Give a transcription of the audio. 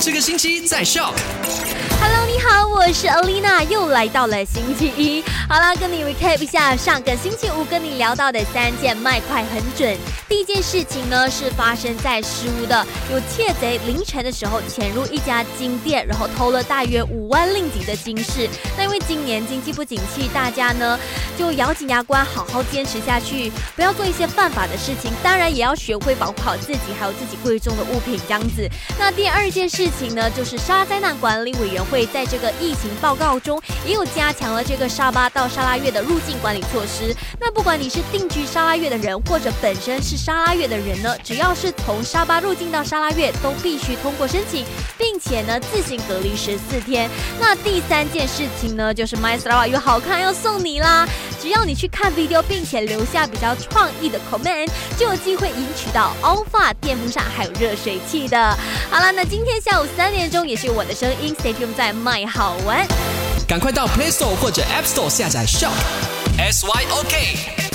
这个星期在笑。Hello，你好，我是 Alina，又来到了星期一。好啦，跟你 recap 一下上个星期五跟你聊到的三件卖快很准。第一件事情呢是发生在十五的，有窃贼凌晨的时候潜入一家金店，然后偷了大约五万令吉的金饰。那因为今年经济不景气，大家呢就咬紧牙关，好好坚持下去，不要做一些犯法的事情。当然也要学会保护好自己，还有自己贵重的物品这样子。那第二件事情呢，就是沙灾难管理委员会在这个疫情报告中也有加强了这个沙巴到沙拉越的入境管理措施。那不管你是定居沙拉越的人，或者本身是沙拉越的人呢，只要是从沙巴入境到沙拉越，都必须通过申请，并且呢自行隔离十四天。那第三件事情呢，就是 My s t a r 有好看要送你啦！只要你去看 video，并且留下比较创意的 comment，就有机会赢取到 Alpha 电风扇还有热水器的。好了，那今天下午三点钟也是我的声音，Stay tuned 在麦好玩。赶快到 Play Store 或者 App Store 下载 Shop S Y O K。